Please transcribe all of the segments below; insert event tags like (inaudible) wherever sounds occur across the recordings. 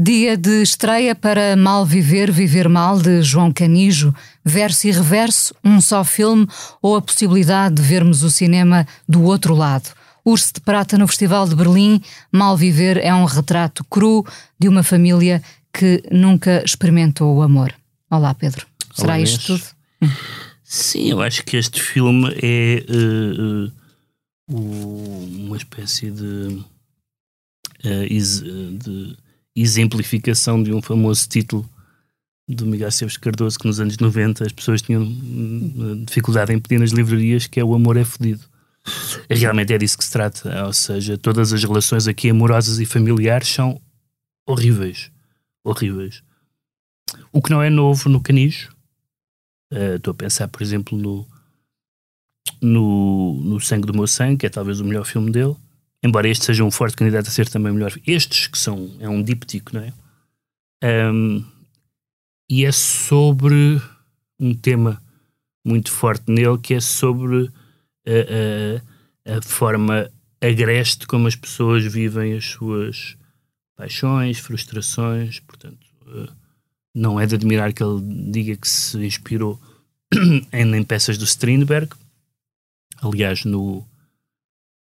Dia de estreia para Mal Viver, Viver Mal, de João Canijo, verso e reverso, um só filme ou a possibilidade de vermos o cinema do outro lado. Urso de Prata no Festival de Berlim, Mal Viver é um retrato cru de uma família que nunca experimentou o amor. Olá, Pedro. Será Olá, isto tudo? Sim, eu acho que este filme é eh, o- uma espécie de, ex- de exemplificação de um famoso título do Miguel Esteves Cardoso que nos anos 90 as pessoas tinham hum, dificuldade em pedir nas livrarias que é o amor é fodido. Realmente é disso que se trata, ou seja, todas as relações aqui amorosas e familiares são horríveis, horríveis. O que não é novo no Canijo, Uh, Estou a pensar, por exemplo, no, no, no Sangue do Meu Sangue, que é talvez o melhor filme dele. Embora este seja um forte candidato a ser também melhor. Estes que são. É um díptico, não é? Um, e é sobre um tema muito forte nele, que é sobre a, a, a forma agreste como as pessoas vivem as suas paixões, frustrações. Portanto. uh, não é de admirar que ele diga que se inspirou (clears throat) em, em peças do Strindberg. Aliás, no,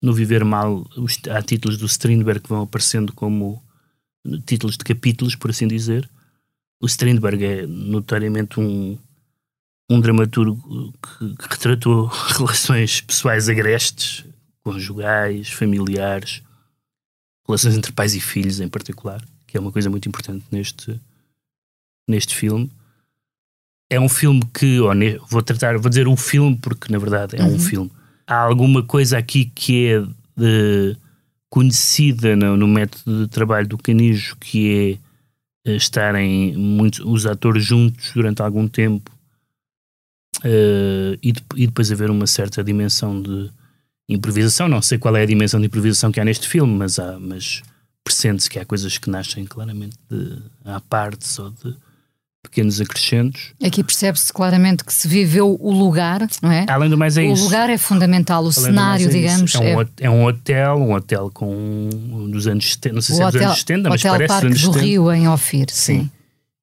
no Viver Mal, os, há títulos do Strindberg que vão aparecendo como títulos de capítulos, por assim dizer. O Strindberg é notoriamente um, um dramaturgo que, que retratou (laughs) relações pessoais agrestes, conjugais, familiares, relações entre pais e filhos em particular, que é uma coisa muito importante neste, neste filme. É um filme que, ne- vou tratar, vou dizer um filme porque na verdade é um filme. Há alguma coisa aqui que é de- conhecida no, no método de trabalho do Canijo, que é eh, estarem muitos, os atores juntos durante algum tempo eh, e, de- e depois haver uma certa dimensão de improvisação. Não sei qual é a dimensão de improvisação que há neste filme, mas, há, mas pressente-se que há coisas que nascem claramente de, à parte só de pequenos acrescentos. Aqui percebe-se claramente que se viveu o lugar, não é? Além do mais, é o isso. lugar é fundamental, o Além do cenário, é digamos. É um, hot- é um hotel, um hotel com dos anos 70, não sei se o é dos hotel, anos 70, mas hotel parece dos Parque anos do 70. Rio, em Ofir, sim. Sim.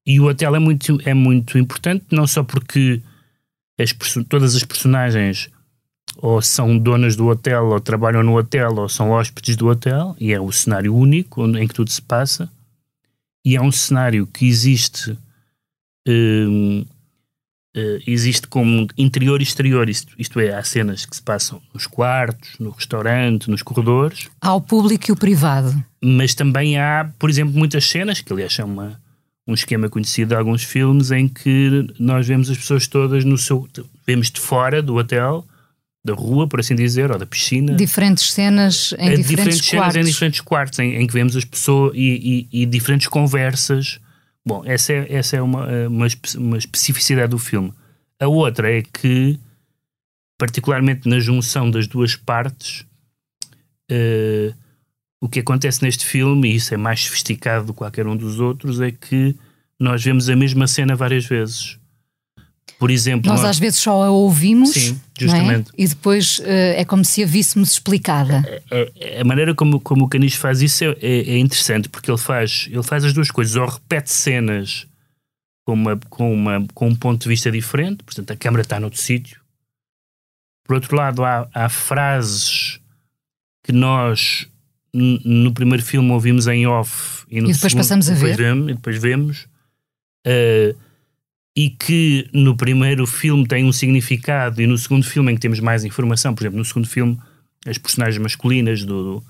E o hotel é muito, é muito importante, não só porque as todas as personagens ou são donas do hotel, ou trabalham no hotel, ou são hóspedes do hotel, e é o cenário único onde- em que tudo se passa, e é um cenário que existe eh, existe como interior e exterior, isto, isto é, há cenas que se passam nos quartos, no restaurante, nos corredores, Há o público e o privado. mas também há, por exemplo, muitas cenas, que aliás é uma, um esquema conhecido de alguns filmes, em que nós vemos as pessoas todas no seu. vemos de fora do hotel, da rua, por assim dizer, ou da piscina. Diferentes cenas em Eh, diferentes, cenas quartos. em diferentes quartos, em, em que vemos as pessoas e, e- e diferentes conversas. Bom, essa é, essa é uma, eh, uma, uma especificidade do filme. A outra é que, particularmente na junção das duas partes, eh, o que acontece neste filme, e isso é mais sofisticado do que qualquer um dos outros, é que nós vemos a mesma cena várias vezes. Por exemplo, Nós nós- às vezes só a ouvimos, Sim, é? justamente. e depois eh, é como se a víssemos explicada. a, a maneira como, como o Canijo faz isso é, é- é interessante porque ele faz, ele faz as duas coisas, ou repete cenas com, uma, com, uma, com um ponto de vista diferente, portanto a câmara está noutro sítio. Por outro lado, há, há frases que nós no primeiro filme ouvimos em off e, no E depois segundo- passamos a depois ver. Vemos, e depois vemos. eh, e que no primeiro filme tem um significado e no segundo filme em que temos mais informação, por exemplo, no segundo filme as personagens masculinas do, do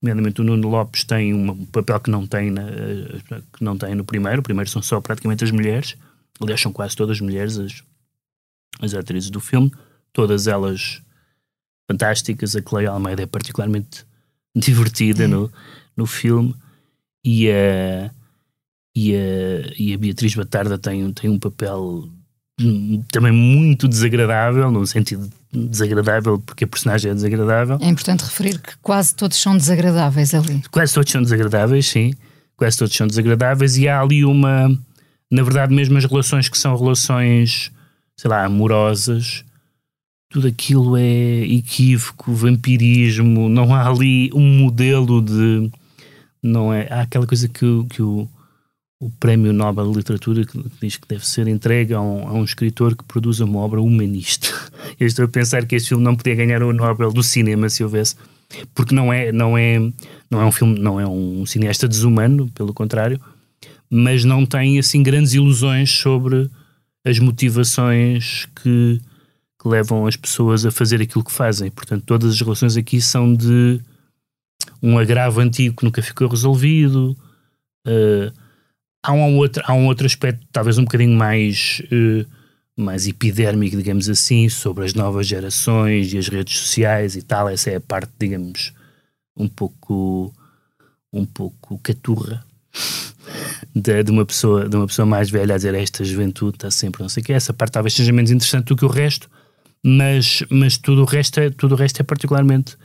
nomeadamente o Nuno Lopes tem um papel que não tem na- que não tem no primeiro, o primeiro são só praticamente as mulheres aliás são quase todas mulheres as, as atrizes do filme todas elas fantásticas a Cleia Almeida é particularmente (laughs) divertida no, no filme e a e a, e a Beatriz Batarda tem, tem um papel também muito desagradável, no sentido desagradável porque a personagem é desagradável. É importante referir que quase todos são desagradáveis ali. Quase todos são desagradáveis, sim. Quase todos são desagradáveis e há ali uma, na verdade, mesmo as relações que são relações, sei lá, amorosas, tudo aquilo é equívoco, vampirismo, não há ali um modelo de. Não é, há aquela coisa que, que o, o Prémio Nobel de Literatura que diz que deve ser entregue a um, a um escritor que produza uma obra humanista. (laughs) Eu estou a pensar que este filme não podia ganhar o Nobel do cinema se houvesse, porque não é, não é, não é um filme, não é um cineasta desumano, pelo contrário, mas não tem assim grandes ilusões sobre as motivações que, que levam as pessoas a fazer aquilo que fazem. Portanto, todas as relações aqui são de um agravo antigo que nunca ficou resolvido. Uh, há, um outro, há um outro aspecto, talvez um bocadinho mais, uh, mais epidérmico, digamos assim, sobre as novas gerações e as redes sociais e tal. Essa é a parte, digamos, um pouco, um pouco caturra (laughs) de, de, uma pessoa, de uma pessoa mais velha a dizer esta juventude está sempre não sei o que. Essa parte talvez seja menos interessante do que o resto, mas, mas tudo, o resto é, tudo o resto é particularmente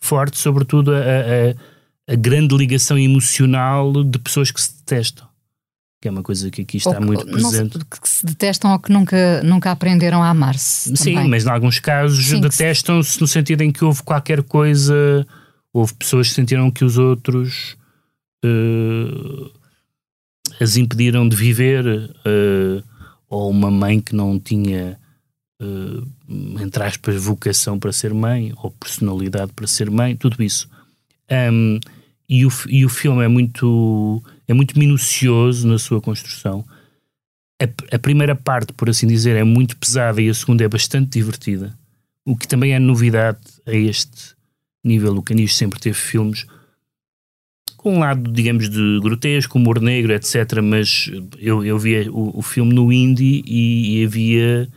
forte, sobretudo a, a, a grande ligação emocional de pessoas que se detestam que é uma coisa que aqui está que, muito presente. Não, que se detestam ou que nunca, nunca aprenderam a amar-se. Sim, também. mas em alguns casos detestam-se no sentido em que houve qualquer coisa, houve pessoas que sentiram que os outros uh, as impediram de viver, uh, ou uma mãe que não tinha, uh, entre aspas, vocação para ser mãe, ou personalidade para ser mãe, tudo isso. Um, e, o, e o filme é muito, é muito minucioso na sua construção. A, a, primeira parte, por assim dizer, é muito pesada e a segunda é bastante divertida. O que também é novidade a este nível. O Canis sempre teve filmes com um lado, digamos, de grotesco, humor negro, etc. Mas eu, eu via o, o filme no indie e, e, havia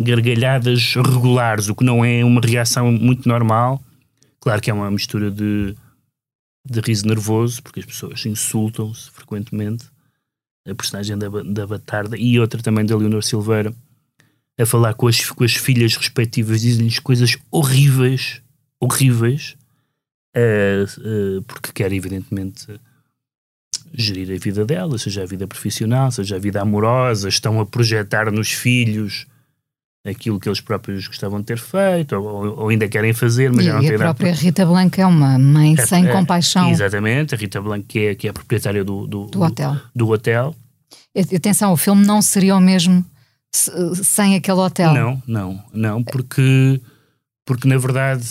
gargalhadas regulares, o que não é uma reação muito normal. Claro que é uma mistura de, de riso nervoso, porque as pessoas insultam-se frequentemente. A personagem da, da Batarda e outra também da Leonor Silveira a falar com as, com as filhas respectivas, dizem-lhes coisas horríveis, horríveis, uh, uh, porque quer, evidentemente, gerir a vida dela, seja a vida profissional, seja a vida amorosa, estão a projetar nos filhos aquilo que eles próprios gostavam de ter feito, ou, ou ainda querem fazer, mas e, já não e a própria Rita Blanca é uma mãe é, sem é, compaixão. Exatamente, a Rita Blanca que é, que é a proprietária do, do, do hotel. Do, do hotel. Atenção, o filme não seria o mesmo sem aquele hotel. Não, não, não, porque, porque na verdade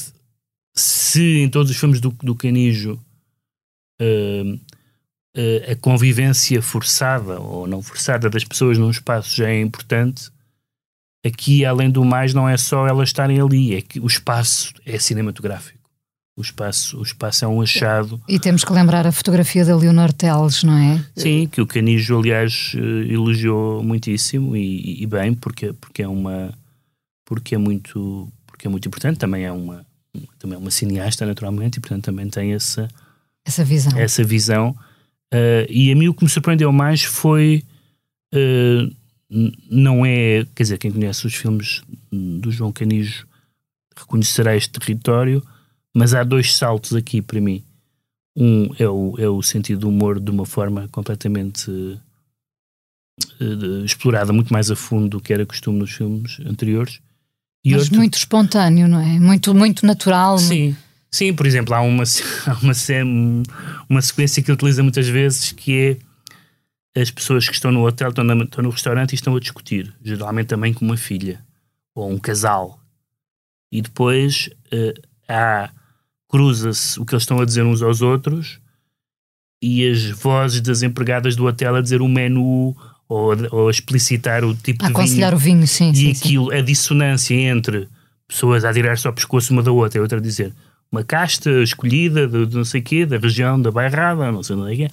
se em todos os filmes do, do Canijo uh, uh, a convivência forçada ou não forçada das pessoas num espaço já é importante, aqui, além do mais, não é só elas estarem ali, é que o espaço é cinematográfico. O espaço, o espaço é um achado. E temos que lembrar a fotografia da Leonor Teles, não é? Sim, que o Canijo, aliás, eh, elogiou muitíssimo e, e bem, porque, porque é uma. Porque é muito. Porque é muito importante, também é uma, também é uma cineasta, naturalmente, e portanto também tem essa, essa visão. Essa visão. Uh, e a mim o que me surpreendeu mais foi. Uh, não é. Quer dizer, quem conhece os filmes do João Canijo reconhecerá este território, mas há dois saltos aqui para mim. Um é o, é o sentido do humor de uma forma completamente uh, explorada, muito mais a fundo do que era costume nos filmes anteriores. E Mas outro... muito espontâneo, não é? Muito, muito natural. Sim, sim. Por exemplo, há uma, (laughs) há uma, uma sequência que utiliza muitas vezes que é as pessoas que estão no hotel, estão, na, estão no restaurante e estão a discutir, geralmente também com uma filha ou um casal. E depois uh, há cruza-se o que eles estão a dizer uns aos outros e as vozes das empregadas do hotel a dizer o menu ou, ou a explicitar o tipo a de aconselhar o vinho, sim. E sim, aquilo, sim. a dissonância entre pessoas a atirar-se ao pescoço uma da outra e outra a dizer uma casta escolhida de, de não sei quê, da região da Bairrada, não sei onde é que é.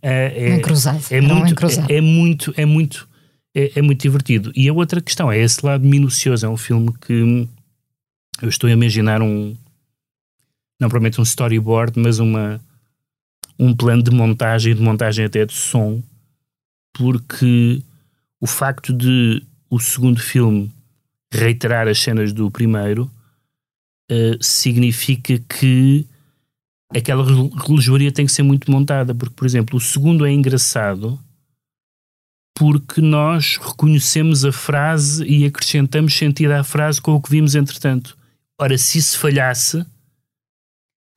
É, é, cruzado, é, muito, é, é, muito, é muito, é, é, muito divertido. E a outra questão é esse lado minucioso. É um filme que eu estou a imaginar um, não provavelmente um storyboard, mas uma, um plano de montagem, de montagem até de som, porque o facto de o segundo filme reiterar as cenas do primeiro uh, significa que aquela relojoaria tem que ser muito montada, porque, por exemplo, o segundo é engraçado porque nós reconhecemos a frase e acrescentamos sentido à frase com o que vimos entretanto. Ora, se isso falhasse,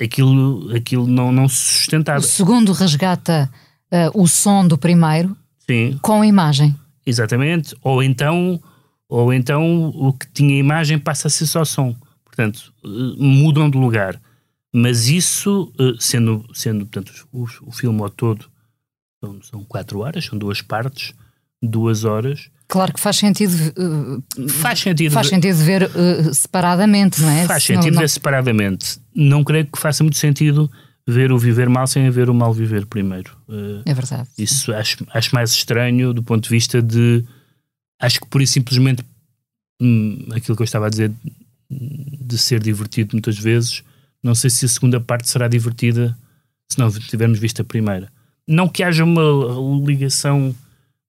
aquilo, aquilo não, não se sustentava. O segundo resgata uh, o som do primeiro Sim. com a imagem. Exatamente. Ou então, ou então o que tinha imagem passa a ser só som. Portanto, uh, mudam de lugar. Mas isso, uh, sendo, sendo portanto, o, o filme ao todo são, são quatro horas, são duas partes, duas horas. Claro que faz sentido. Uh, faz sentido. Faz sentido ver uh, separadamente, não é? Faz sentido não, ver separadamente. Não creio que faça muito sentido ver o viver mal sem ver o mal viver primeiro. Uh, é verdade. Isso acho, acho mais estranho do ponto de vista de. Acho que por isso simplesmente hum, aquilo que eu estava a dizer de ser divertido muitas vezes, não sei se a segunda parte será divertida se não tivermos visto a primeira. Não que haja uma ligação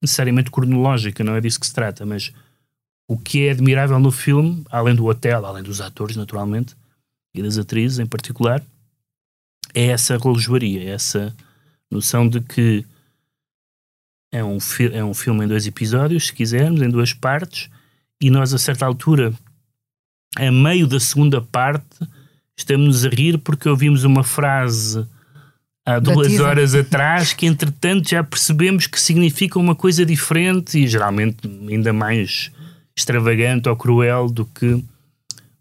necessariamente cronológica, não é disso que se trata, mas o que é admirável no filme, além do hotel, além dos atores, naturalmente, e das atrizes em particular, é essa relojoaria, é essa noção de que é um, é um filme em dois episódios, se quisermos, em duas partes, e nós, a certa altura, a meio da segunda parte, estamos a rir porque ouvimos uma frase há duas horas atrás que entretanto já percebemos que significa uma coisa diferente e geralmente ainda mais extravagante ou cruel do que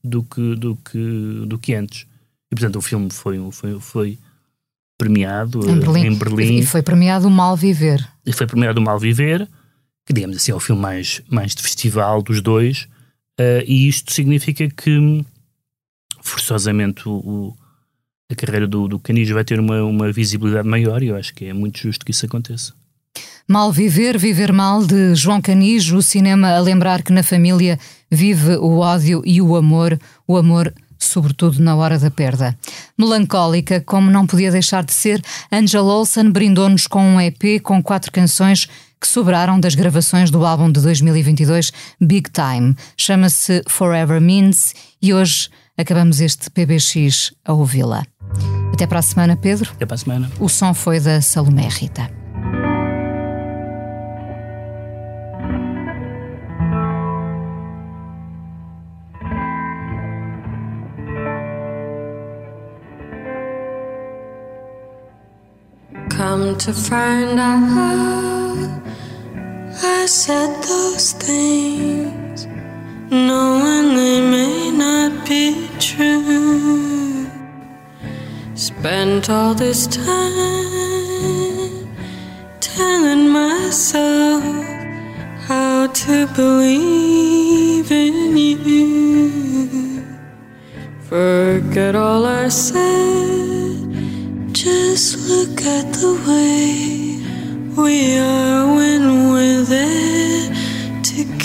do que do que do que antes e portanto o filme foi foi, foi premiado em Berlim. em Berlim. e foi premiado o Mal Viver e foi premiado o Mal Viver que digamos assim é o filme mais mais de festival dos dois uh, e isto significa que forçosamente o a carreira do, do Canijo vai ter uma, uma visibilidade maior e eu acho que é muito justo que isso aconteça. Mal Viver, Viver Mal, de João Canijo, o cinema a lembrar que na família vive o ódio e o amor, o amor sobretudo na hora da perda. Melancólica, como não podia deixar de ser, Angela Olsen brindou-nos com um EP com quatro canções que sobraram das gravações do álbum de 2022 Big Time. Chama-se Forever Means e hoje acabamos este PBX a ouvi-la. Até para a semana, Pedro. Até para a semana. O som foi da Salomé Rita. Come to find out, I said those things, knowing they may not be true. Spent all this time telling myself how to believe in you. Forget all I said, just look at the way we are when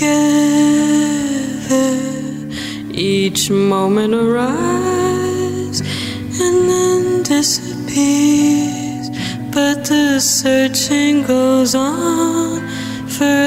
together. Each moment arrives and then disappears, but the searching goes on forever,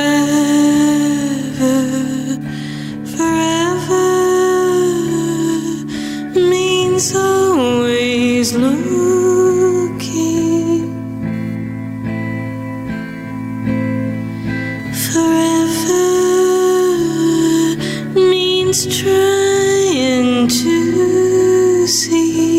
see.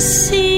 see